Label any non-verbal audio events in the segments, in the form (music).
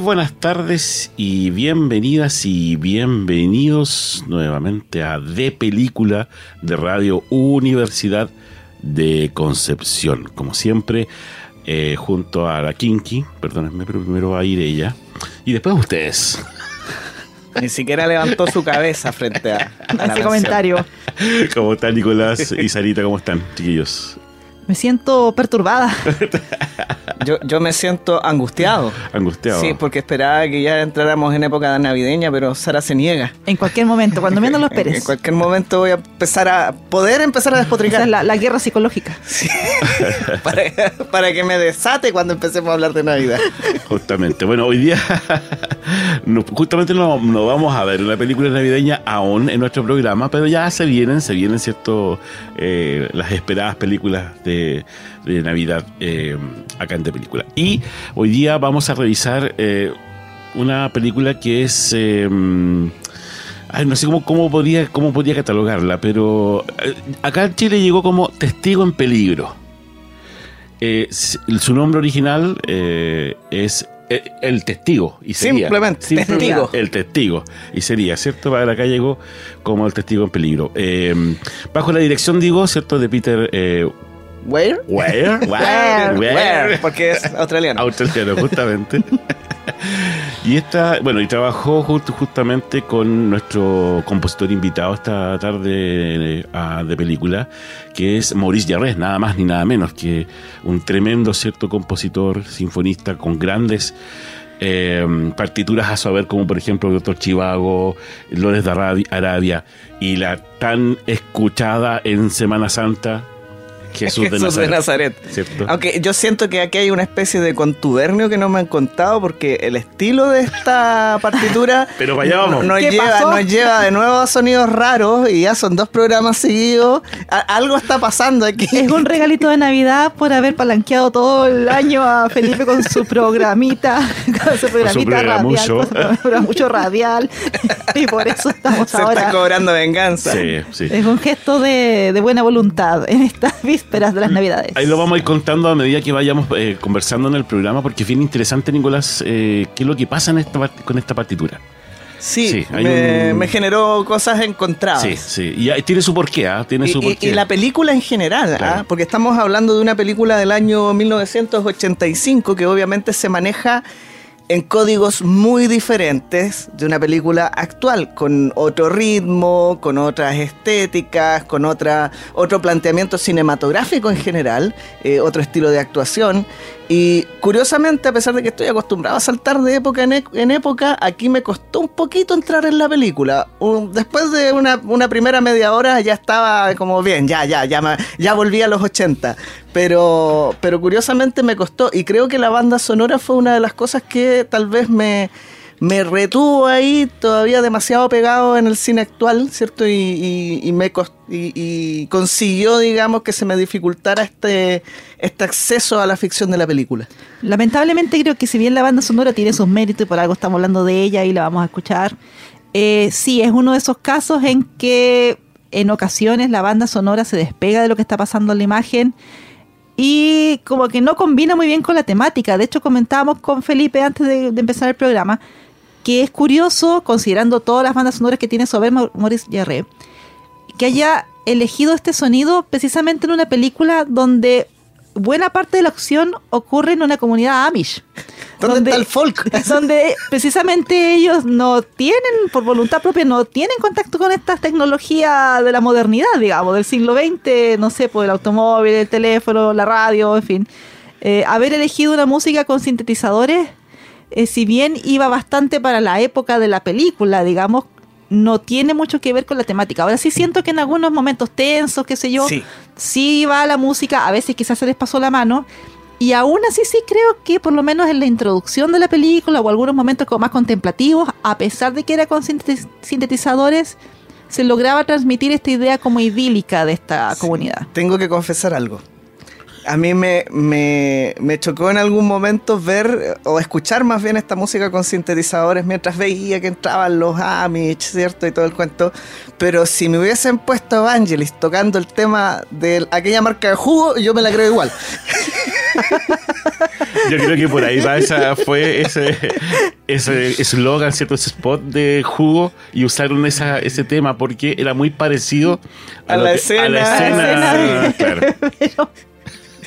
Buenas tardes y bienvenidas y bienvenidos nuevamente a De Película de Radio Universidad de Concepción. Como siempre, eh, junto a la Kinky, perdónenme, pero primero va a ir ella y después ustedes. Ni siquiera levantó su cabeza frente a, a ese comentario. (laughs) ¿Cómo están Nicolás y Sarita? ¿Cómo están, chiquillos? Me siento perturbada. (laughs) Yo, yo me siento angustiado. Angustiado. Sí, porque esperaba que ya entráramos en época navideña, pero Sara se niega. En cualquier momento, cuando menos lo En, en esperes. cualquier momento voy a empezar a poder empezar a Esa despotricar es la, la guerra psicológica. (laughs) para, para que me desate cuando empecemos a hablar de Navidad. Justamente. Bueno, hoy día (laughs) no- justamente no, no vamos a ver la película navideña aún en nuestro programa, pero ya se vienen, se vienen, ¿cierto? Eh, las esperadas películas de, de Navidad eh, acá en De Película. Y hoy día vamos a revisar eh, una película que es... eh, ay, no sé cómo, cómo, podría, cómo podría catalogarla, pero acá en Chile llegó como Testigo en Peligro. Eh, su nombre original eh, es El Testigo. Y sería, Simplemente, Testigo. El Testigo. Y sería, ¿cierto? Para acá llegó como El Testigo en Peligro. Eh, bajo la dirección, digo, ¿cierto? De Peter ¿Where? Weir. (laughs) Weir. Where? Porque es australiano. Australiano, justamente. (laughs) y esta, bueno, y trabajó ju- justamente con nuestro compositor invitado esta tarde eh, de película, que es Maurice Jarres, nada más ni nada menos que un tremendo, cierto, compositor, sinfonista con grandes eh, partituras a saber, como por ejemplo Doctor Chivago, Lores de Arabi- Arabia y la tan escuchada en Semana Santa Jesús, de Nazaret. ¿cierto? Aunque yo siento que aquí hay una especie de contubernio que no me han contado porque el estilo de esta (laughs) partitura Pero para allá vamos. nos, ¿Qué lleva, pasó? nos lleva de nuevo a sonidos raros y ya son dos programas seguidos. A- algo está pasando aquí. Es un (laughs) regalito de Navidad por haber palanqueado todo el año a Felipe con su programita, (laughs) con su programita radial, con su programucho radial. Y por eso estamos Se está ahora. cobrando venganza. Sí, sí. Es un gesto de, de buena voluntad en estas vísperas de las Navidades. Ahí lo vamos a ir contando a medida que vayamos eh, conversando en el programa, porque es bien interesante, Nicolás, eh, qué es lo que pasa en esta, con esta partitura. Sí, me, un- me generó cosas encontradas. Sí, sí. Y ahí tiene su porqué, ¿ah? Tiene Y, su y- porqué. y la película en general, ¿ah? Claro. porque estamos hablando de una película del año 1985 que obviamente se maneja en códigos muy diferentes de una película actual, con otro ritmo, con otras estéticas, con otra, otro planteamiento cinematográfico en general, eh, otro estilo de actuación. Y curiosamente, a pesar de que estoy acostumbrado a saltar de época en, e- época, aquí me costó un poquito entrar en la película. Después de una, una primera media hora ya estaba como bien, ya, ya, ya, me- ya volví a los 80. Pero, pero curiosamente me costó y creo que la banda sonora fue una de las cosas que tal vez me, me retuvo ahí todavía demasiado pegado en el cine actual, ¿cierto? Y, y- y me y, consiguió, digamos, que se me dificultara este, este acceso a la ficción de la película. Lamentablemente creo que si bien la banda sonora tiene sus méritos y por algo estamos hablando de ella y la vamos a escuchar, eh, sí, es uno de esos casos en que en ocasiones la banda sonora se despega de lo que está pasando en la imagen y como que no combina muy bien con la temática. De hecho, comentábamos con Felipe antes de empezar el programa que es curioso, considerando todas las bandas sonoras que tiene sobre Maurice Jarre, que haya elegido este sonido precisamente en una película donde buena parte de la acción ocurre en una comunidad Amish. ¿Dónde donde- está el folk? (laughs) donde precisamente ellos no tienen, por voluntad propia, no tienen contacto con estas tecnologías de la modernidad, digamos, del siglo XX, no sé, pues el automóvil, el teléfono, la radio, en fin. Eh, haber elegido una música con sintetizadores, eh, si bien iba bastante para la época de la película, digamos, no tiene mucho que ver con la temática. Ahora sí siento que en algunos momentos tensos, qué sé yo, Sí. sí va la música, a veces quizás se les pasó la mano. Y aún así sí creo que por lo menos en la introducción de la película o algunos momentos como más contemplativos, a pesar de que era con sintetiz- sintetizadores, se lograba transmitir esta idea como idílica de esta comunidad. Tengo que confesar algo. A mí me, me, me chocó en algún momento ver o escuchar más bien esta música con sintetizadores mientras veía que entraban los Amish, ¿cierto? Y todo el cuento. Pero si me hubiesen puesto Evangelis tocando el tema de aquella marca de jugo, yo me la creo igual. Yo creo que por ahí va esa, fue ese ese eslogan, ¿cierto? Ese spot de jugo y usaron esa, ese tema porque era muy parecido A la que- escena. a la A escena. la escena. claro. (laughs) Pero...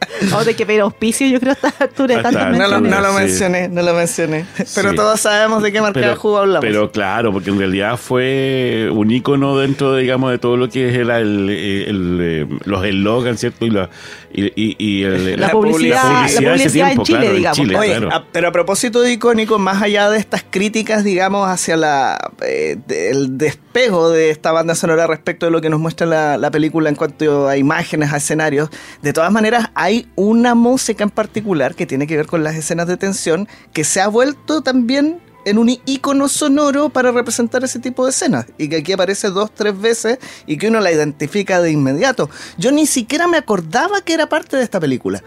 (laughs) o de que pedir auspicio, yo creo, a esta altura No lo, no lo Sí. mencioné, no lo mencioné. Pero Sí. todos sabemos de qué marca de jugo hablamos. pero claro, porque en realidad fue un ícono dentro, digamos, de todo lo que era el, el, eh, los eslogans, ¿cierto? Y, la, y, y- y el- La La publicidad, publicidad la de ese publicidad en Chile, claro, digamos. Chile, Oye, claro. a- pero a propósito de icónico, más allá de estas críticas, digamos, hacia la eh, del despego de esta banda sonora respecto de lo que nos muestra la, la película en cuanto a imágenes, a escenarios, de todas maneras hay una música en particular que tiene que ver con las escenas de tensión que se ha vuelto también en un ícono sonoro para representar ese tipo de escenas y que aquí aparece dos, tres veces y que uno la identifica de inmediato. Yo ni siquiera me acordaba que era parte de esta película.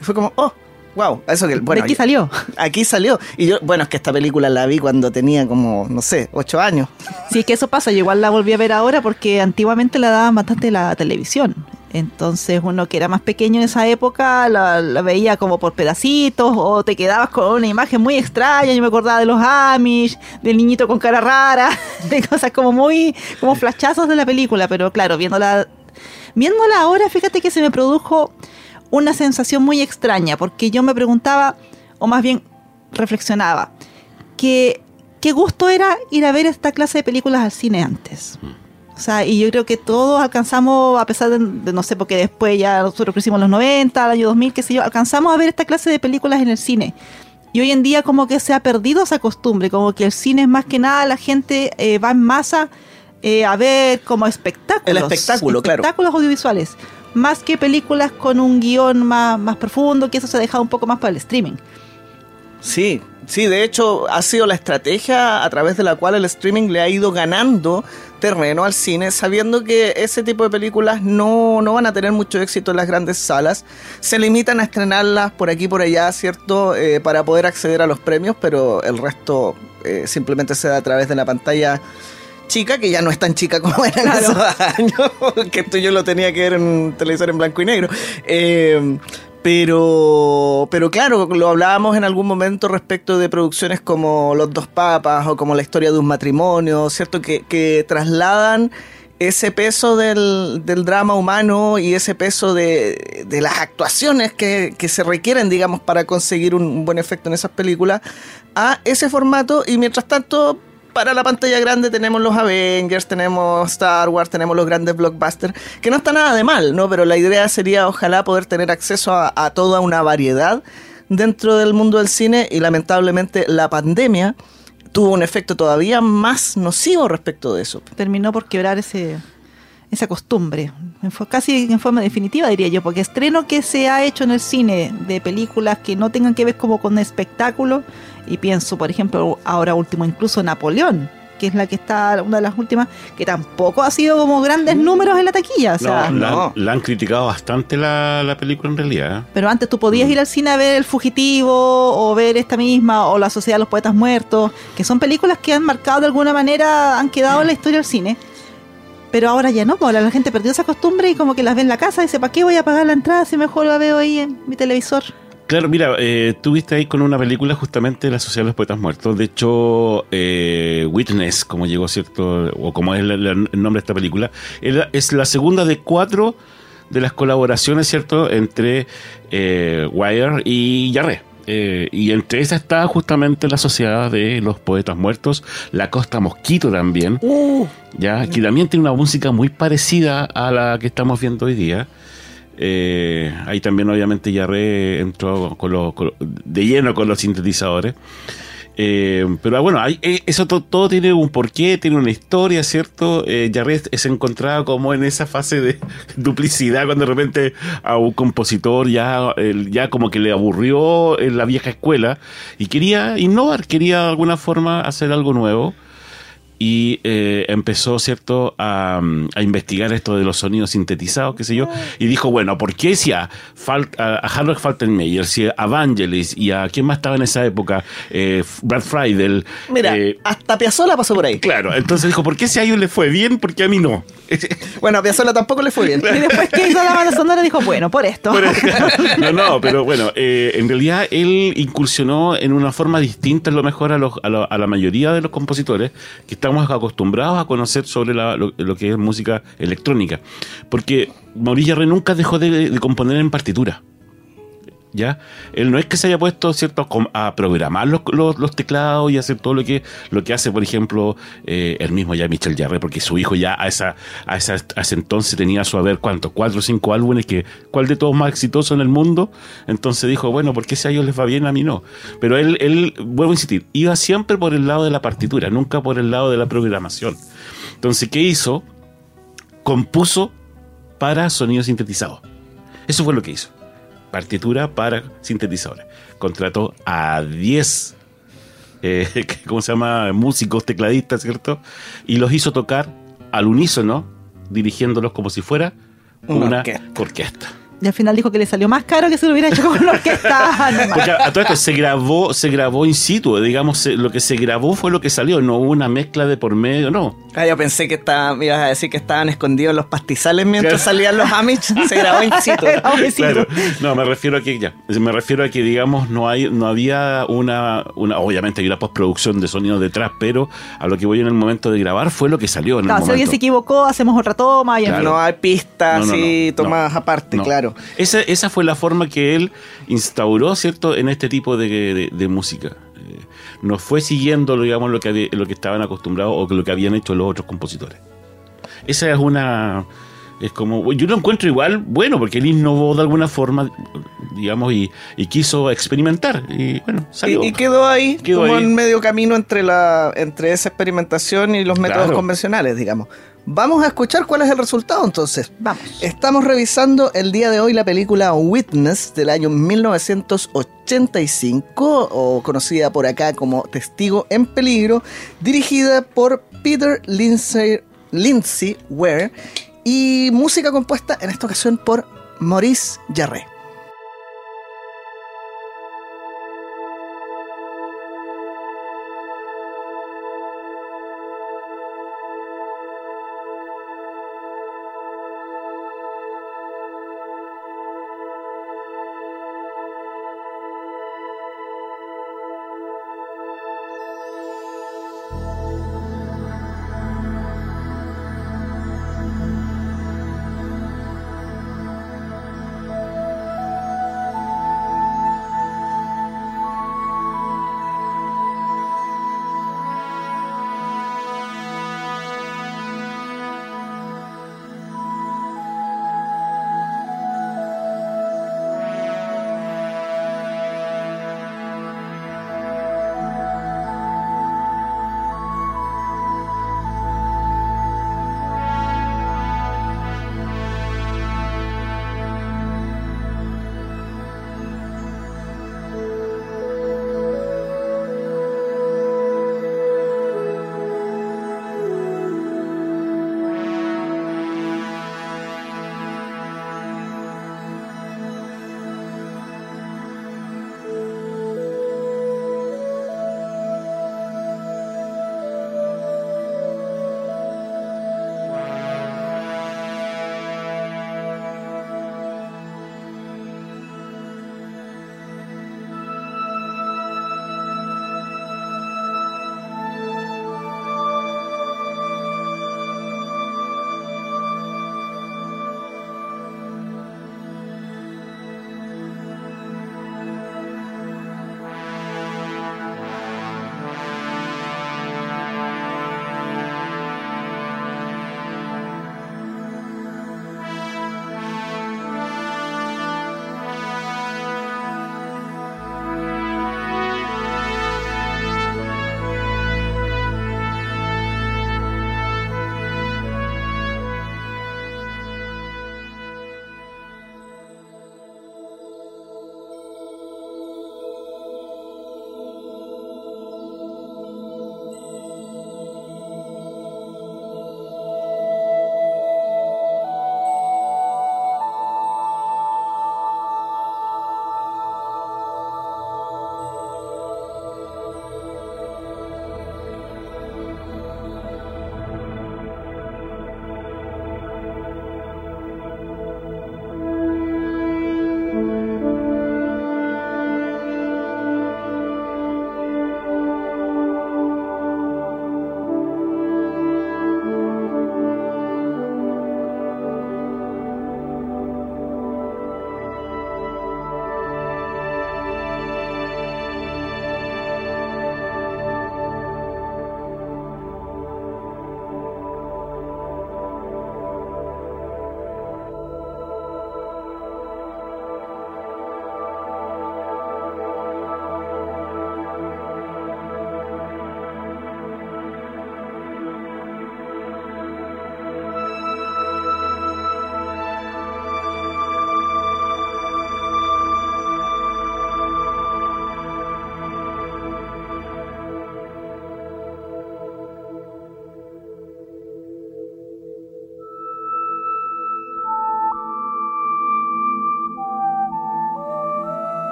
Y fue como, oh, wow, eso que, bueno, ¿De qué salió? aquí salió. Y yo, bueno, es que esta película la vi cuando tenía como, no sé, ocho años. Sí, es que eso pasa. Yo igual la volví a ver ahora porque antiguamente la daban bastante la televisión. Entonces uno que era más pequeño en esa época la, veía como por pedacitos o te quedabas con una imagen muy extraña. Yo me acordaba de los Amish, del niñito con cara rara, (laughs) de cosas como muy, como flashazos de la película. Pero claro, viéndola, viéndola ahora, fíjate que se me produjo una sensación muy extraña porque yo me preguntaba, o más bien reflexionaba, que qué gusto era ir a ver esta clase de películas al cine antes. O sea, y yo creo que todos alcanzamos, a pesar de, de no sé, porque después ya nosotros crecimos en los 90, el año 2000, qué sé yo, alcanzamos a ver esta clase de películas en el cine. Y hoy en día como que se ha perdido esa costumbre, como que el cine es más que nada, la gente eh, va en masa eh, a ver como espectáculos. El espectáculo, claro. Espectáculos audiovisuales, más que películas con un guion más, más profundo, que eso se ha dejado un poco más para el streaming. Sí, sí, de hecho ha sido la estrategia a través de la cual el streaming le ha ido ganando terreno al cine, sabiendo que ese tipo de películas no, no van a tener mucho éxito en las grandes salas. Se limitan a estrenarlas por aquí y por allá, ¿cierto? Eh, para poder acceder a los premios, pero el resto eh, simplemente se da a través de la pantalla chica, que ya no es tan chica como (laughs) era en esos años, (laughs) que esto yo lo tenía que ver en un televisor en blanco y negro. Eh, pero, pero claro, lo hablábamos en algún momento respecto de producciones como Los Dos Papas o como La Historia de un Matrimonio, ¿cierto? Que, que trasladan ese peso del, del drama humano y ese peso de, de las actuaciones que, que se requieren, digamos, para conseguir un, un buen efecto en esas películas a ese formato y mientras tanto para la pantalla grande tenemos los Avengers, tenemos Star Wars, tenemos los grandes blockbusters, que no está nada de mal, ¿no? Pero la idea sería ojalá poder tener acceso a, a toda una variedad dentro del mundo del cine y lamentablemente la pandemia tuvo un efecto todavía más nocivo respecto de eso. terminó por quebrar ese esa costumbre, casi en forma definitiva diría yo, porque estreno que se ha hecho en el cine de películas que no tengan que ver como con espectáculo, y pienso por ejemplo ahora último incluso Napoleón, que es la que está, una de las últimas, que tampoco ha sido como grandes números en la taquilla, o sea, No, la, no. la han criticado bastante la, la película en realidad. ¿eh? pero antes tú podías ir al cine a ver El Fugitivo o ver esta misma o La Sociedad de los Poetas Muertos, que son películas que han marcado de alguna manera, han quedado en la historia del cine. Pero ahora ya no, pues ahora la gente perdió esa costumbre y como que las ve en la casa y dice, ¿para qué voy a pagar la entrada si mejor la veo ahí en mi televisor? Claro, mira, eh, tuviste ahí con una película justamente La Sociedad de los Poetas Muertos. De hecho, eh, Witness, como llegó, ¿cierto? O como es el, el nombre de esta película, es la segunda de cuatro de las colaboraciones, ¿cierto?, entre eh, Wire y Yarre. Eh, y entre esas está justamente la Sociedad de los Poetas Muertos, la Costa Mosquito también, Uh, ya que también tiene una música muy parecida a la que estamos viendo hoy día. Eh, ahí también obviamente Yarre entró con de lleno con los sintetizadores. Eh, pero bueno, hay- eh, eso to- todo tiene un porqué, tiene una historia, ¿cierto? Eh, Jarret se como en esa fase de (laughs) duplicidad cuando de repente a un compositor ya, ya como que le aburrió en la vieja escuela y quería innovar, quería de alguna forma hacer algo nuevo y eh, empezó, ¿cierto?, a, mm, a investigar esto de los sonidos sintetizados, qué sé yo, y dijo, bueno, ¿por qué si a, Fal- a, a Harold Faltermeyer, si a Vangelis y a quién más estaba en esa época, Eh, Brad Friedel? mira, eh, hasta Piazzolla pasó por ahí. claro, entonces dijo, ¿por qué si a ellos les fue bien, por qué a mí no? (laughs) Bueno, a Piazzolla tampoco le fue bien. Y después que hizo la banda sonora dijo, bueno, por esto. no, no, pero bueno, eh, en realidad él incursionó en una forma distinta, a lo mejor a, los- a lo- a la mayoría de los compositores que estamos acostumbrados a conocer sobre la- lo, que es música electrónica. Porque Mauricio Jarre nunca dejó de, de componer en partitura. ¿Ya? Él no es que se haya puesto cierto a programar los, teclados y hacer todo lo que lo que hace, por ejemplo, eh, el mismo ya Michel Jarre, porque su hijo ya a esa, a esa ese entonces tenía su haber cuánto, cuatro o cinco álbumes que cuál de todos más exitoso en el mundo. Entonces dijo, bueno, ¿por qué si a ellos les va bien, a mí no? Pero él, él, vuelvo a insistir, iba siempre por el lado de la partitura, nunca por el lado de la programación. Entonces, ¿qué hizo? Compuso para sonidos sintetizados. Eso fue lo que hizo partitura para sintetizadores. Contrató a 10, eh, (laughs) ¿cómo se llama? Músicos, tecladistas, ¿cierto? Y los hizo tocar al unísono, dirigiéndolos como si fuera Una una, orquesta. orquesta. Y al final dijo que le salió más caro que si lo hubiera hecho con una orquesta normal. Porque a, a todo esto se grabó, se grabó in situ, digamos, se- lo que se grabó fue lo que salió, no hubo una mezcla de por medio, no. Ah, yo pensé que estaba, me ibas a decir que estaban escondidos los pastizales mientras Claro. salían los Amish. Se (laughs) grabó in situ. Claro. No, me refiero a que ya, me refiero a que digamos no hay no había una una obviamente hay una postproducción de sonido detrás, pero a lo que voy en el momento de grabar fue lo que salió en Claro, el si alguien se equivocó, hacemos otra toma y Claro. No hay pistas No, no, tomadas no, aparte, no. Claro. Esa, esa fue la forma que él instauró, ¿cierto?, en este tipo de, de- de música. Eh, no fue siguiendo, digamos, lo que, había- lo que estaban acostumbrados o lo que habían hecho los otros compositores. Esa es una... Es como... Yo lo encuentro igual bueno, porque él innovó de alguna forma, digamos, y, y quiso experimentar. Y bueno, salió. Y, y quedó ahí Quedó como ahí. en medio camino entre, la, entre esa experimentación y los métodos Claro. convencionales, digamos. Vamos a escuchar cuál es el resultado entonces. Vamos. Estamos revisando el día de hoy la película Witness del año 1985, o conocida por acá como Testigo en Peligro, dirigida por Peter Lindsay, Lindsay Ware y música compuesta en esta ocasión por Maurice Jarre.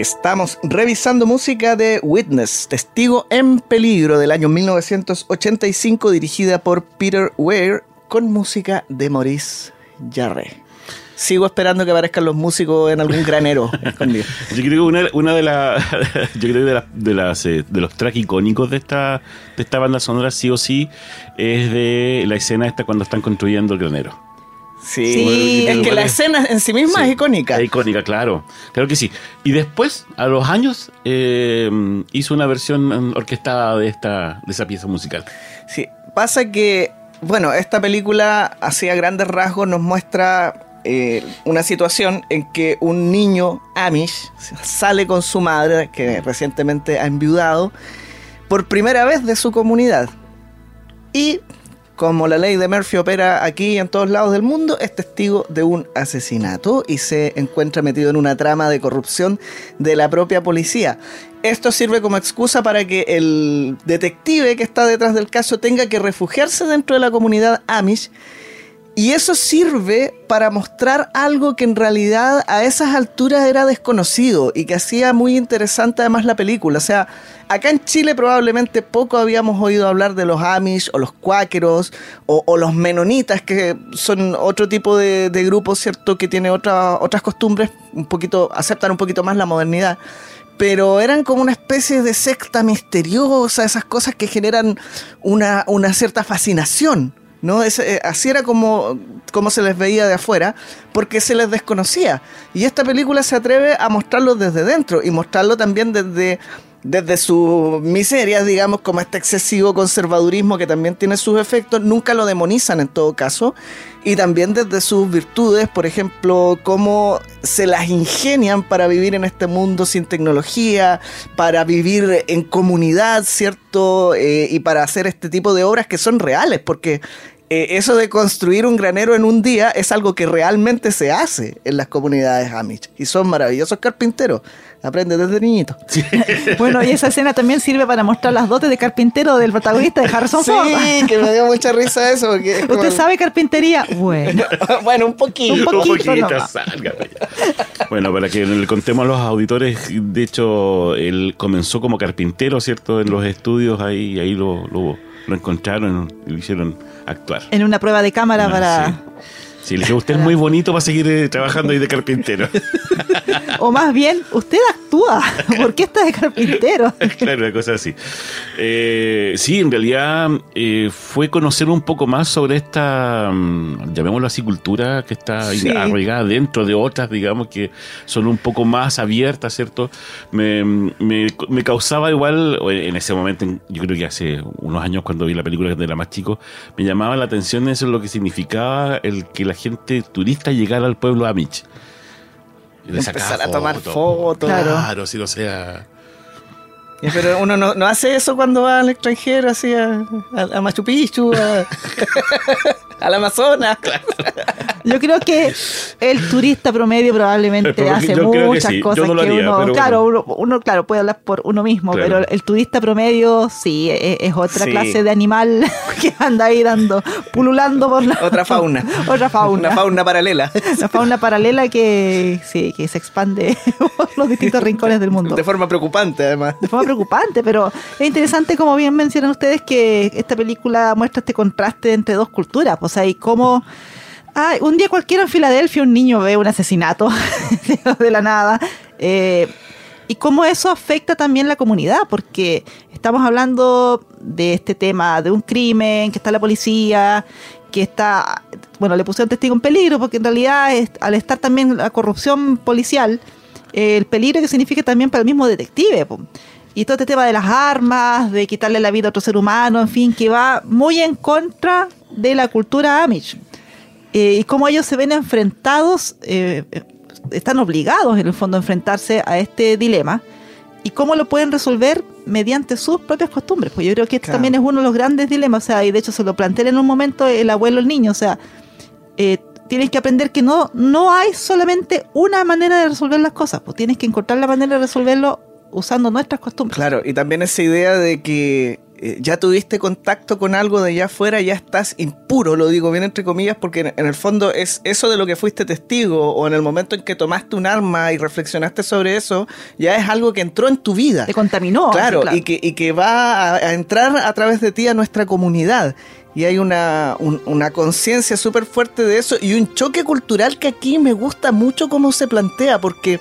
Estamos revisando música de Witness, Testigo en Peligro del año 1985, dirigida por Peter Weir, con música de Maurice Jarre. Sigo esperando que aparezcan los músicos en algún granero (laughs) escondido. Yo creo que una, una de, la, (laughs) yo creo que de, la- de las, eh, de los tracks icónicos de esta, de esta banda sonora, sí o sí, es de la escena esta cuando están construyendo el granero. Sí, Sí. es que la escena en sí misma Sí, es icónica. Es icónica, claro. Claro que sí. Y después, a los años, eh, hizo una versión orquestada de esta de esa pieza musical. Sí, pasa que, bueno, esta película, así a grandes rasgos, nos muestra eh, una situación en que un niño Amish sale con su madre, que recientemente ha enviudado, por primera vez de su comunidad. Y, como la ley de Murphy opera aquí y en todos lados del mundo, es testigo de un asesinato y se encuentra metido en una trama de corrupción de la propia policía. Esto sirve como excusa para que el detective que está detrás del caso tenga que refugiarse dentro de la comunidad Amish. Y eso sirve para mostrar algo que en realidad a esas alturas era desconocido y que hacía muy interesante además la película. O sea, acá en Chile probablemente poco habíamos oído hablar de los Amish o los cuáqueros o, los menonitas, que son otro tipo de, grupo, ¿cierto? Que tiene otra- otras costumbres, un poquito, aceptan un poquito más la modernidad pero eran como una especie de secta misteriosa, esas cosas que generan una cierta fascinación. ¿No? Es, eh, así era como, como se les veía de afuera, porque se les desconocía. Y esta película se atreve a mostrarlo desde dentro y mostrarlo también desde, desde sus miserias, digamos, como este excesivo conservadurismo que también tiene sus efectos, nunca lo demonizan en todo caso, y también desde sus virtudes, por ejemplo, cómo se las ingenian para vivir en este mundo sin tecnología, para vivir en comunidad, ¿cierto? Eh, y para hacer este tipo de obras que son reales, porque eh, eso de construir un granero en un día es algo que realmente se hace en las comunidades Amish, y son maravillosos carpinteros, aprende desde niñito. (laughs) Bueno, y esa escena también sirve para mostrar las dotes de carpintero del protagonista de Harrison Ford. Sí, que me dio mucha risa eso. porque es como ¿Usted sabe carpintería? Bueno. (laughs) bueno, un poquito. Un poquito salga allá. Bueno, para que le contemos a los auditores, de hecho, él comenzó como carpintero, ¿cierto? En los estudios, ahí, ahí lo, lo, lo encontraron y lo hicieron actuar. En una prueba de cámara Ah, para... Sí. Sí, le dije, usted es muy bonito para seguir eh, trabajando ahí de carpintero. (laughs) O más bien, usted actúa. ¿Por qué está de carpintero? (laughs) claro, una cosa así. Eh, sí, en realidad eh, fue conocer un poco más sobre esta, mm, llamémoslo así, cultura que está Sí. arraigada dentro de otras, digamos, que son un poco más abiertas, ¿cierto? Me, me- me causaba igual, o en ese momento, en- yo creo que hace unos años cuando vi la película de era más chico, me llamaba la atención eso, lo que significaba el que la gente turista llegara al pueblo Amish. Y le Empezar a tomar fotos. Claro. Claro, sí, o sea... Pero uno no, no hace eso cuando va al extranjero, así a, a- a Machu Picchu, a- (laughs) al Amazonas. Yo creo que el turista promedio probablemente Pero hace muchas sí. Cosas no que uno, pero claro, uno, uno, claro, puede hablar por uno mismo, Claro. pero el turista promedio sí es, es otra Sí. clase de animal (laughs) que anda ahí dando, pululando por la Otra fauna. (laughs) otra fauna. Una fauna paralela. Una fauna paralela que sí, que se expande (laughs) por los distintos rincones del mundo. De forma preocupante, además. de forma preocupante, pero es interesante, como bien mencionan ustedes, que esta película muestra este contraste entre dos culturas. O sea, y cómo ay, un día cualquiera en Filadelfia un niño ve un asesinato (laughs) de la nada. eh, y cómo eso afecta también la comunidad, porque estamos hablando de este tema de un crimen, que está la policía, que está, bueno, le pusieron testigo en peligro, porque en realidad al estar también la corrupción policial, el peligro que significa también para el mismo detective. po. Y todo este tema de las armas, de quitarle la vida a otro ser humano, en fin, que va muy en contra de la cultura Amish. Eh, y cómo ellos se ven enfrentados, eh, están obligados en el fondo a enfrentarse a este dilema. Y cómo lo pueden resolver mediante sus propias costumbres. Pues yo creo que este Claro. también es uno de los grandes dilemas. O sea, y de hecho se lo plantea en un momento el abuelo, el niño. O sea, eh, tienes que aprender que no, no hay solamente una manera de resolver las cosas. Pues tienes que encontrar la manera de resolverlo usando nuestras costumbres. Claro, y también esa idea de que eh, ya tuviste contacto con algo de allá afuera, ya estás impuro, lo digo bien entre comillas, porque en, en el fondo es eso de lo que fuiste testigo o en el momento en que tomaste un arma y reflexionaste sobre eso, ya es algo que entró en tu vida. Te contaminó. Claro, claro. Y, que, y que va a, a entrar a través de ti a nuestra comunidad. Y hay una, un- una conciencia súper fuerte de eso y un choque cultural que aquí me gusta mucho cómo se plantea, porque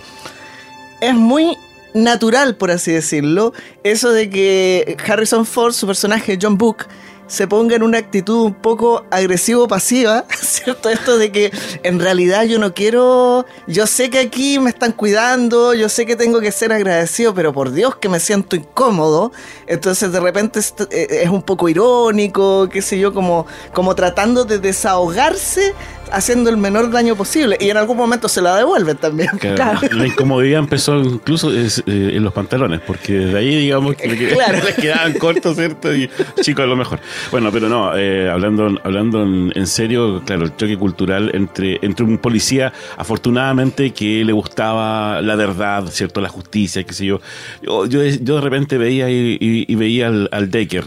es muy natural, por así decirlo, eso de que Harrison Ford, su personaje John Book, se ponga en una actitud un poco agresivo-pasiva, (laughs) ¿cierto? Esto de que en realidad yo no quiero, yo sé que aquí me están cuidando, yo sé que tengo que ser agradecido, pero por Dios que me siento incómodo, entonces de repente eh, es un poco irónico, qué sé yo, como, como tratando de desahogarse haciendo el menor daño posible y en algún momento se la devuelven también. Claro, Claro. La incomodidad empezó incluso es, eh, en los pantalones, porque de ahí, digamos, que le, (laughs) que- Claro. (laughs) le quedaban cortos, ¿cierto? Y chico, a lo mejor. Bueno, pero no, eh, hablando, hablando en, en serio, claro, el choque cultural entre, entre un policía, afortunadamente, que le gustaba la verdad, ¿cierto? La justicia, qué sé yo. Yo, yo, yo de repente veía y, y- y veía al, al Decker.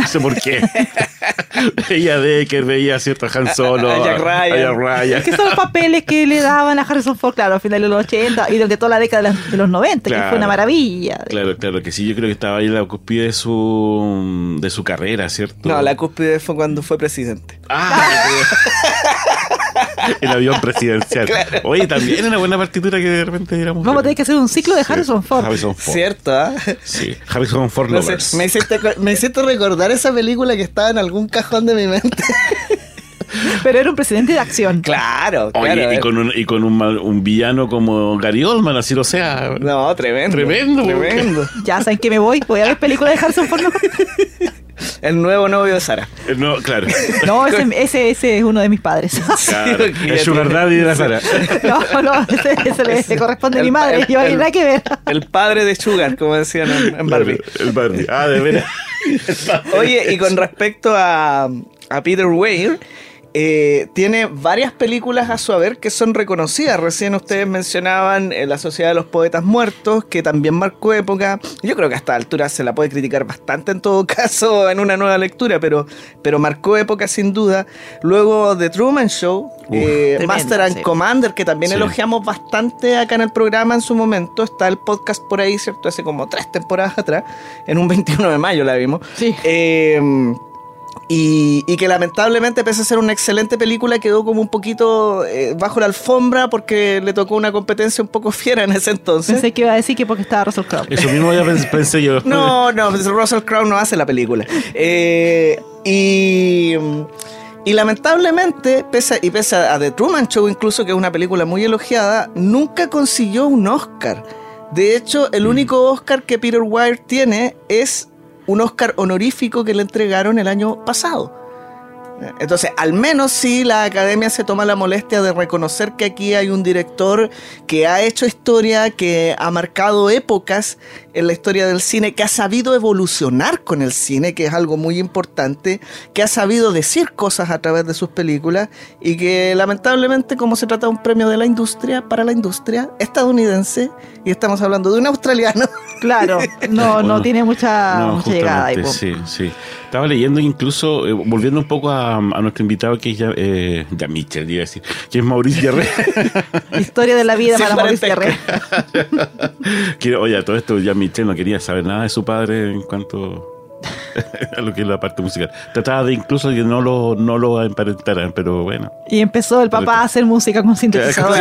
No sé por qué. (laughs) veía a Decker, veía ¿cierto? a Han Solo, A Jack Ryan. a Jack Ryan. que son los papeles que le daban a Harrison Ford, claro, a finales de los 80 y desde toda la década de, los 90, que fue una maravilla. Claro, claro, que sí, yo creo que estaba ahí en la cúspide de su, de su carrera, ¿cierto? No, la cúspide fue cuando fue presidente. Ah, (laughs) (laughs) el avión presidencial. Oye, también una buena partitura que de repente éramos. Vamos a tener que hacer un ciclo de Harrison Ford. Harrison Ford. ¿Cierto? ah? Sí, Harrison Ford No sé, me, hiciste, me hiciste recordar esa película que estaba en algún cajón de mi mente. (laughs) Pero era un presidente de acción. claro, Oye, claro. y eh. con, un, y con un, mal- un villano como Gary Oldman, así lo sea. No, tremendo. Tremendo, Tremendo. (laughs) Ya saben que me voy, voy a ver películas de Harrison Ford. (laughs) El nuevo novio de Sara. Eh, No, claro. (laughs) No, ese, ese, ese es uno de mis padres. Claro, (laughs) es Sugar Daddy de la Sara. No, no, ese, ese le corresponde a mi El- madre. el- Yo el- nada que ver. El padre de Sugar, como decían en, en Barbie. Claro, el Barbie. Ah, de veras. Oye, y con respecto a, a Peter Weir, eh, tiene varias películas a su haber que son reconocidas. Recién ustedes mencionaban eh, La Sociedad de los Poetas Muertos, que también marcó época. Yo creo que a esta altura se la puede criticar bastante en todo (laughs) caso en una nueva lectura, pero, pero marcó época sin duda. Luego The Truman Show, eh, Master and sí. Commander, que también Sí. elogiamos bastante acá en el programa en su momento. Está el podcast por ahí, ¿cierto? Hace como tres temporadas atrás. En un (laughs) 21 de mayo la vimos. Sí. Y, y que lamentablemente, pese a ser una excelente película, quedó como un poquito eh, bajo la alfombra porque le tocó una competencia un poco (laughs) fiera en ese entonces. Pensé que iba a decir que porque estaba Russell Crowe. Eso mismo ya pens- pensé yo. (laughs) No, no, pues Russell Crowe no hace la película. Eh, y, y lamentablemente, pese a, y pese a The Truman Show, incluso que es una película muy elogiada, nunca consiguió un Oscar. De hecho, el único Oscar que Peter Weir tiene es un Oscar honorífico que le entregaron el año pasado. Entonces, al menos sí la academia se toma la molestia de reconocer que aquí hay un director que ha hecho historia, que ha marcado épocas en la historia del cine, que ha sabido evolucionar con el cine, que es algo muy importante, que ha sabido decir cosas a través de sus películas y que lamentablemente como se trata de un premio de la industria, para la industria estadounidense, y estamos hablando de un australiano, (laughs) Claro, no, no tiene mucha, No, mucha llegada ahí. sí, sí. Estaba leyendo incluso, eh, volviendo un poco a, a nuestro invitado que es ya, eh, ya iba a decir, que es Mauricio Yarré. (laughs) Historia de la vida Sin para Mauricio. Guerrero. (laughs) oye, a todo esto ya Michel no quería saber nada de su padre en cuanto (laughs) a lo que es la parte musical. Trataba de incluso que no lo, no lo emparentaran, pero bueno. Y empezó el papá a hacer música con sintetizador.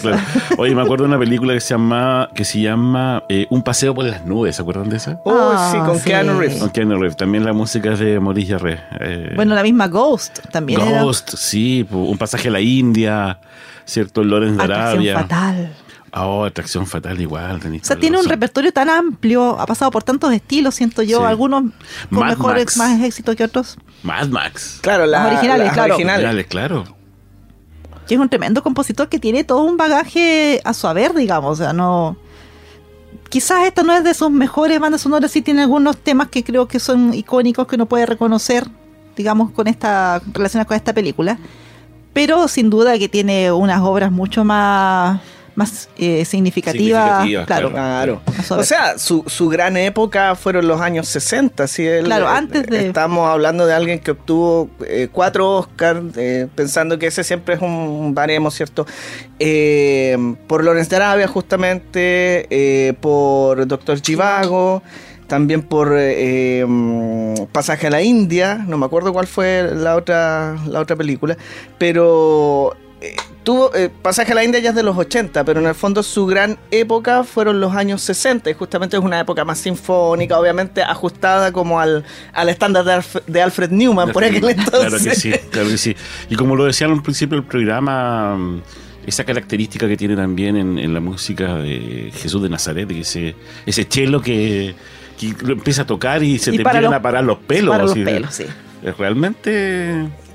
Claro. Oye, me acuerdo de una película que se llama, que se llama eh, Un paseo por las nubes, ¿se acuerdan de esa? oh, Ah, sí, con sí. Keanu Reeves. Con Keanu Reeves. También la música es de Maurice Jarre. Eh, Bueno, la misma Ghost también era Ghost, sí, pu- un pasaje a la India, ¿cierto? El Lorenz de Arabia. fatal. Oh, atracción fatal igual. tenés O sea, tiene un repertorio tan amplio, ha pasado por tantos estilos, siento yo, Sí. algunos con Mad mejores, Max. más éxito que otros. Mad Max. Claro, la- Los originales, las claro. originales. Claro. Que es un tremendo compositor que tiene todo un bagaje a su haber, digamos. O sea, no. Quizás esta no es de sus mejores bandas sonoras, sí tiene algunos temas que creo que son icónicos que uno puede reconocer, digamos, con esta relacionados con esta película. Pero sin duda que tiene unas obras mucho más, más eh, significativa, Significativa, claro. O sea, su, su gran época fueron los años 60. ¿sí? Claro, eh, antes de- Estamos hablando de alguien que obtuvo eh, cuatro Oscars, eh, pensando que ese siempre es un baremo, ¿cierto? Eh, por Lawrence de Arabia, justamente, eh, por Doctor Chivago. También por eh, mm, Pasaje a la India, no me acuerdo cuál fue la otra, la otra película, pero eh, tuvo eh, Pasaje a la India ya es de los 80, pero en el fondo su gran época fueron los años 60 y justamente es una época más sinfónica, obviamente ajustada como al, al estándar de, Alf- de Alfred Newman por aquel entonces. Claro que sí, claro que sí. Y como lo decían al principio del programa, mm, esa característica que tiene también en, en la música de Jesús de Nazaret, de ese, ese chelo que, que lo empieza a tocar y se Y te empiezan los- a parar los pelos. para los pelos, sí. Realmente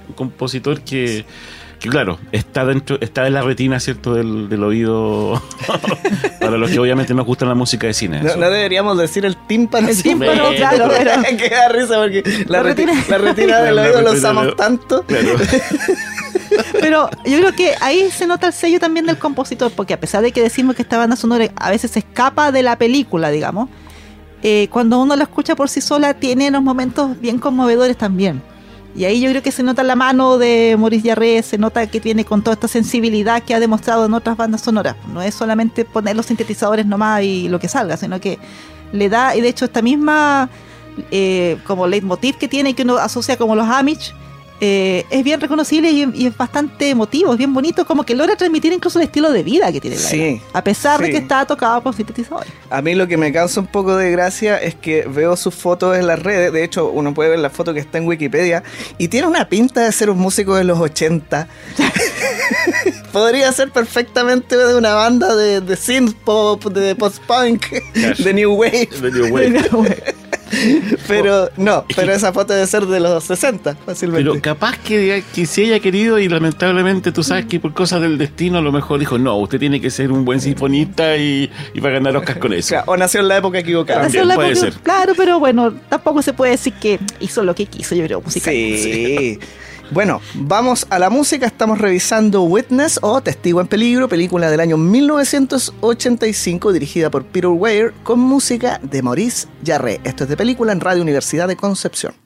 un compositor que, que claro, está dentro, está en la retina, ¿cierto? Del, del oído. (laughs) para los que obviamente nos gusta la música de cine. No, deberíamos decir el tímpano. El tímpano, pero- claro, (laughs) pero- que da risa porque la, La reti- retina- la retina del oído lo usamos tanto. Claro. (laughs) Pero yo creo que ahí se nota el sello también del compositor, porque a pesar de que decimos que esta banda sonora a veces se escapa de la película, digamos, eh, cuando uno la escucha por sí sola tiene unos momentos bien conmovedores también. Y ahí yo creo que se nota la mano de Maurice Jarre, se nota que tiene con toda esta sensibilidad que ha demostrado en otras bandas sonoras. No es solamente poner los sintetizadores nomás y lo que salga, sino que le da, y de hecho esta misma eh, como leitmotiv que tiene, que uno asocia como los Amish, eh, es bien reconocible y, y es bastante emotivo, es bien bonito, como que logra transmitir incluso el estilo de vida que tiene la Sí, a pesar de que está tocado por sintetizadores. A mí lo que me causa un poco de gracia es que veo sus fotos en las redes. De hecho, uno puede ver la foto que está en Wikipedia y tiene una pinta de ser un músico de los 80. (laughs) Podría ser perfectamente de una banda de, de synth pop, de post-punk, de new wave. De New Wave. (laughs) Pero no, pero esa foto debe ser de los 60, fácilmente. Pero capaz que, que si haya querido y lamentablemente tú sabes que por cosas del destino a lo mejor dijo, no, usted tiene que ser un buen sinfonista y, y va a ganar Oscar con eso. o nació en la época equivocada. También la puede época- ser. Claro, pero bueno, tampoco se puede decir que hizo lo que quiso, yo creo, musicalmente. Sí. (laughs) Bueno, vamos a la música. Estamos revisando Witness o Testigo en Peligro, película del año 1985 dirigida por Peter Weir con música de Maurice Jarre. Esto es de película en Radio Universidad de Concepción.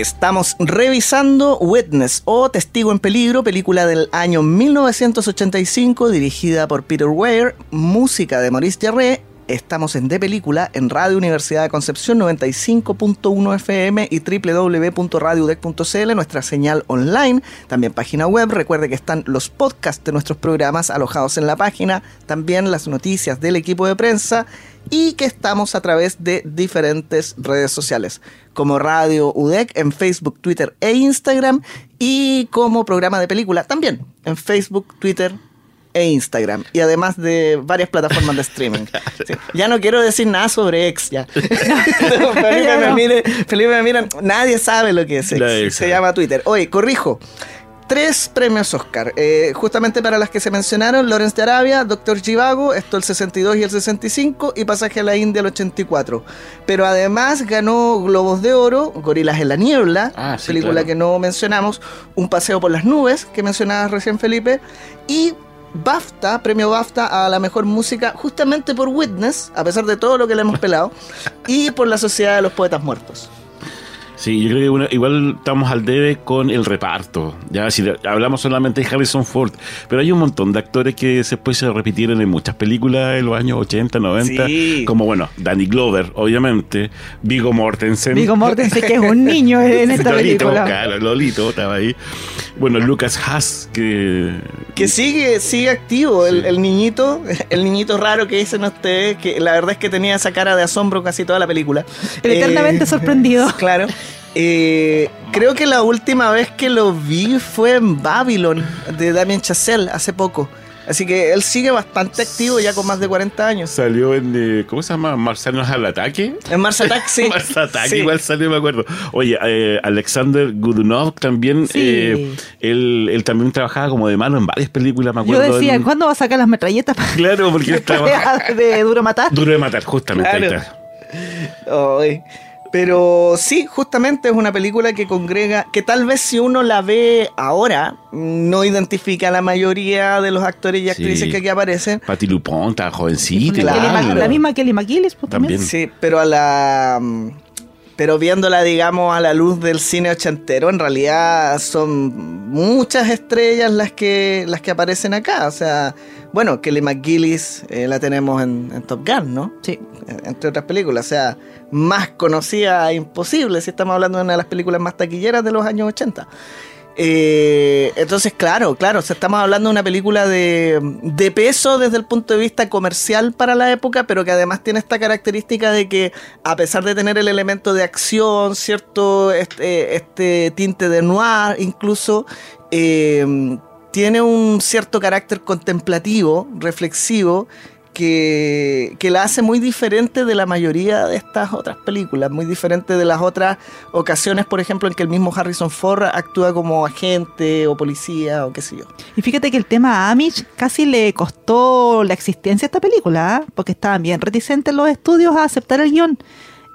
Estamos revisando Witness o Testigo en Peligro, película del año 1985 dirigida por Peter Weir, música de Maurice Jarre. Estamos en De Película en Radio Universidad de Concepción 95.1 FM y www.radiodec.cl, nuestra señal online, también página web. Recuerde que están los podcasts de nuestros programas alojados en la página, también las noticias del equipo de prensa y que estamos a través de diferentes redes sociales, como Radio UDEC en Facebook, Twitter e Instagram, y como programa de película también en Facebook, Twitter e Instagram, y además de varias plataformas de streaming. (laughs) Sí. Ya no quiero decir nada sobre X, ya. (laughs) (laughs) Felipe, me mire, Felipe me mira, nadie sabe lo que es X, La X, se llama Twitter. Oye, corrijo. Tres premios Oscar, eh, justamente para las que se mencionaron, Lawrence de Arabia, Doctor Givago, esto el 62 y el 65, y Pasaje a la India el 84. Pero además ganó Globos de Oro, Gorilas en la Niebla, Ah, sí, película claro. que no mencionamos, Un Paseo por las Nubes, que mencionabas recién Felipe, y BAFTA, premio BAFTA a la mejor música, justamente por Witness, a pesar de todo lo que le hemos pelado, (laughs) y por la Sociedad de los Poetas Muertos. Sí, yo creo que una- igual estamos al debe con el reparto. Ya si hablamos solamente de Harrison Ford, pero hay un montón de actores que después se repitieron en muchas películas en los años 80, 90, Sí. como bueno, Danny Glover, obviamente, Vigo Mortensen. Vigo Mortensen, que es un niño en (laughs) esta Lolito, película. claro, Lolito estaba ahí. Bueno, Lucas Haas, que Que sigue, sigue activo el, Sí. el niñito, (laughs) el niñito raro que dicen ustedes, que la verdad es que tenía esa cara de asombro casi toda la película. El eternamente Eh, sorprendido. (laughs) Claro. Eh, creo que la última vez que lo vi fue en Babylon de Damien Chazelle hace poco. Así que él sigue bastante activo ya con más de 40 años. salió en, eh, ¿cómo se llama? Marcianos al ataque. En Mars Attack, sí. (laughs) Mars Attack, Sí. igual salió, me acuerdo. Oye, eh, Alexander Godunov también, Sí. eh, él, él también trabajaba como de mano en varias películas, me Yo acuerdo. decía, en- ¿cuándo va a sacar las metralletas para Claro, porque (laughs) él trabaja. de Duro Matar? Duro de matar, justamente. ahí Claro. está. Pero sí, justamente es una película que congrega, que tal vez si uno la ve ahora, no identifica a la mayoría de los actores y actrices Sí. que aquí aparecen. Patti Lupón, estaba jovencita. Claro. Igual. La misma Kelly McGillis, pues, también. También. Sí, pero a la. Pero viéndola, digamos, a la luz del cine ochentero, en realidad son muchas estrellas las que, las que aparecen acá. O sea, bueno, Kelly McGillis eh, la tenemos en, en Top Gun, ¿no? Sí. entre otras películas. O sea, más conocida imposible si estamos hablando de una de las películas más taquilleras de los años 80. Eh, entonces, claro, claro, estamos hablando de una película de, de peso desde el punto de vista comercial para la época, pero que además tiene esta característica de que, a pesar de tener el elemento de acción, cierto, este, este tinte de noir, incluso, eh, tiene un cierto carácter contemplativo, reflexivo, que, que la hace muy diferente de la mayoría de estas otras películas, muy diferente de las otras ocasiones, por ejemplo, en que el mismo Harrison Ford actúa como agente o policía o qué sé yo. Y fíjate que el tema Amish casi le costó la existencia a esta película, ¿ah? porque estaban bien reticentes los estudios a aceptar el guion.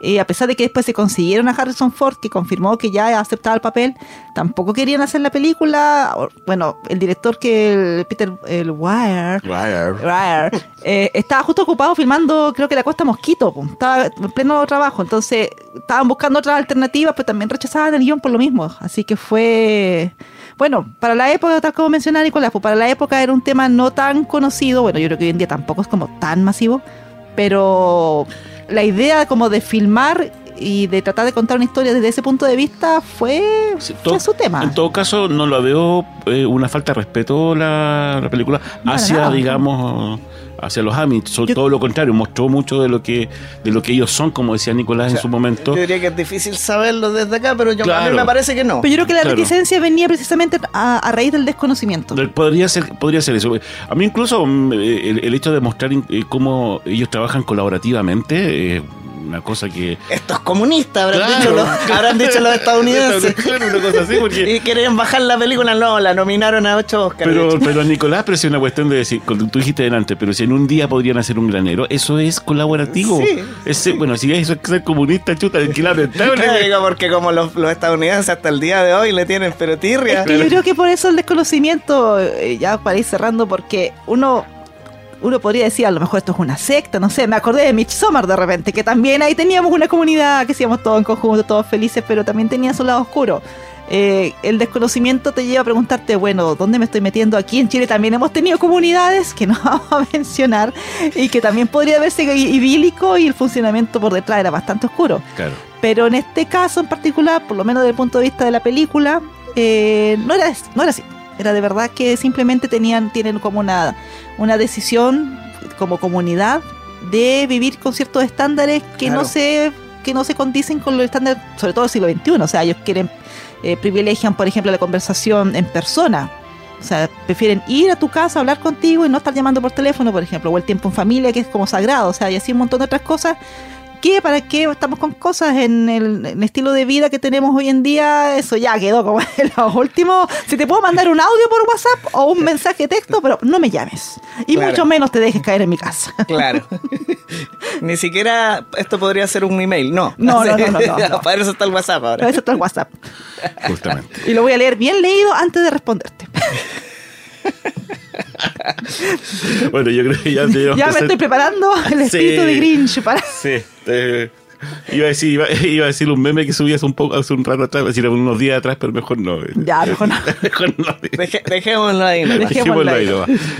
Y a pesar de que después se consiguieron a Harrison Ford, que confirmó que ya aceptaba el papel, tampoco querían hacer la película. Bueno, el director que el Peter el Wire, Wire, eh, estaba justo ocupado filmando, creo que la Costa Mosquito, estaba en pleno trabajo, entonces estaban buscando otras alternativas, pero también rechazaban el guion por lo mismo. Así que fue bueno, para la época, tal como mencionaba Nicolás, pues para la época era un tema no tan conocido, bueno, yo creo que hoy en día tampoco es como tan masivo, pero la idea como de filmar y de tratar de contar una historia desde ese punto de vista fue, Sí, fue su tema. En todo caso, no lo veo eh, una falta de respeto la, la película No, hacia, digamos, hacia los Amish. So- Yo- todo lo contrario, mostró mucho de lo que de lo que ellos son, como decía Nicolás O sea, en su momento. Yo diría que es difícil saberlo desde acá, pero yo, a Claro. mí me parece que no. Pero yo creo que la Claro. reticencia venía precisamente a, a raíz del desconocimiento. Podría ser, podría ser eso. A mí incluso mm, el, el hecho de mostrar eh, cómo ellos trabajan colaborativamente, eh, una cosa que... Estos comunistas habrán, Claro. dicho los, habrán dicho los estadounidenses. (laughs) Claro, una cosa así, porque... Y quieren bajar la película, no, la nominaron a 8 Oscars. Pero, pero Nicolás, pero si es una cuestión de decir, cuando tú dijiste delante, pero si en un día podrían hacer un granero, eso es colaborativo. Sí. Ese, bueno, si eso es ser comunista, chuta, qué lamentable. Yo digo porque como los, los estadounidenses hasta el día de hoy le tienen pero tirria. Es que yo creo que por eso el desconocimiento, eh, ya para ir cerrando, porque uno uno podría decir, a lo mejor esto es una secta, no sé, me acordé de Midsommar de repente, que también ahí teníamos una comunidad que hacíamos todos en conjunto, todos felices, pero también tenía su lado oscuro. Eh, el desconocimiento te lleva a preguntarte, bueno, ¿dónde me estoy metiendo? Aquí en Chile también hemos tenido comunidades que no (laughs) vamos a mencionar y que también podría verse idílico y el funcionamiento por detrás era bastante oscuro. Claro. Pero en este caso en particular, por lo menos desde el punto de vista de la película, eh, no, era, no era así. Era de verdad que simplemente tenían, tienen como una, una decisión como comunidad de vivir con ciertos estándares que no se que no se condicen con los estándares, sobre todo del siglo XXI. O sea, ellos quieren, eh, privilegian, por ejemplo, la conversación en persona. O sea, prefieren ir a tu casa, hablar contigo y no estar llamando por teléfono, por ejemplo, o el tiempo en familia, que es como sagrado. O sea, y así un montón de otras cosas qué? ¿Para qué estamos con cosas en el, estilo de vida que tenemos hoy en día? Eso ya quedó como (laughs) en los últimos. Si te puedo mandar un audio por WhatsApp o un mensaje de texto, pero no me llames. Y mucho menos te dejes caer en mi casa. (laughs) Claro. (laughs) Ni siquiera esto podría ser un email, no. No, no, no, no, Para eso está el WhatsApp ahora. Para eso está el WhatsApp. Justamente. Y lo voy a leer bien leído antes de responderte. (laughs) bueno, yo creo que ya Ya me estoy preparando el espíritu de Grinch para. Sí. iba, a decir, iba, a decir un meme que subí hace un, poco, hace un rato atrás, decir unos días atrás, pero mejor no. Ya, mejor no. (laughs) mejor no. dejémoslo ahí. Dejémoslo, ahí.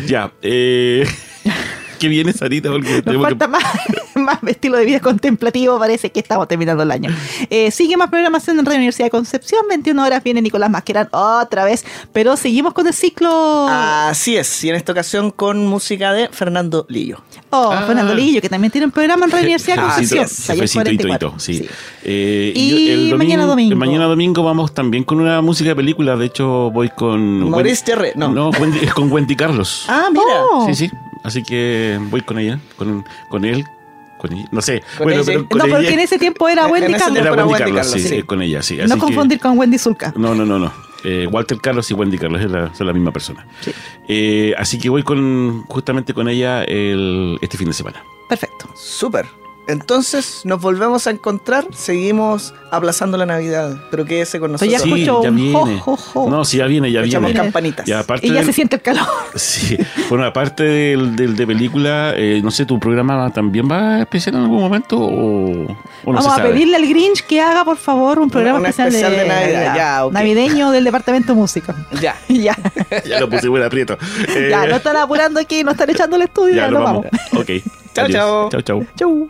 Ya. Eh. (laughs) ¿Qué viene, Sarita? Porque Nos falta más, (laughs) más, estilo de vida contemplativo, parece que estamos terminando el año. Eh, sigue más programación en Radio Universidad de Concepción, 21 horas viene Nicolás Masquerán otra vez, pero seguimos con el ciclo... Así es, y en esta ocasión con música de Fernando Lillo. Oh, ah. Fernando Lillo, que también tiene un programa en Radio Universidad de (laughs) ah, Concepción. Eh, y, domingo, mañana domingo. mañana domingo vamos también con una música de película, de hecho voy con... Maurice Terre, no. No, (laughs) con Wendy Carlos. Ah, mira. Oh. Sí, sí. Así que voy con ella, con, con él, con ella, no sé. bueno, pero no, porque en ese tiempo era Wendy Carlos. Era Wendy, Carlos, sí, con ella, sí. no confundir con Wendy Zulka. No, no, no, no. Eh, Walter Carlos y Wendy Carlos son la misma persona. Sí. Eh, así que voy con justamente con ella el, este fin de semana. Perfecto. Súper. Entonces nos volvemos a encontrar, seguimos aplazando la Navidad, pero quédese con nosotros. sí, ya viene. No, sí, ya viene, ya Echamos campanitas. Y, aparte ya se siente el calor. (laughs) Sí, bueno, aparte del, del de película, eh, no sé, ¿tu programa también va a especial en algún momento o, no Vamos a pedirle al Grinch que haga, por favor, un programa especial, de, Navidad, ya, navideño del Departamento de Música. Ya. (laughs) ya. (laughs) ya lo puse buen aprieto. Ya, no están apurando aquí, no están echando el estudio, ya, ya vamos. Ok. chao, chao. Chao, chao. Chau.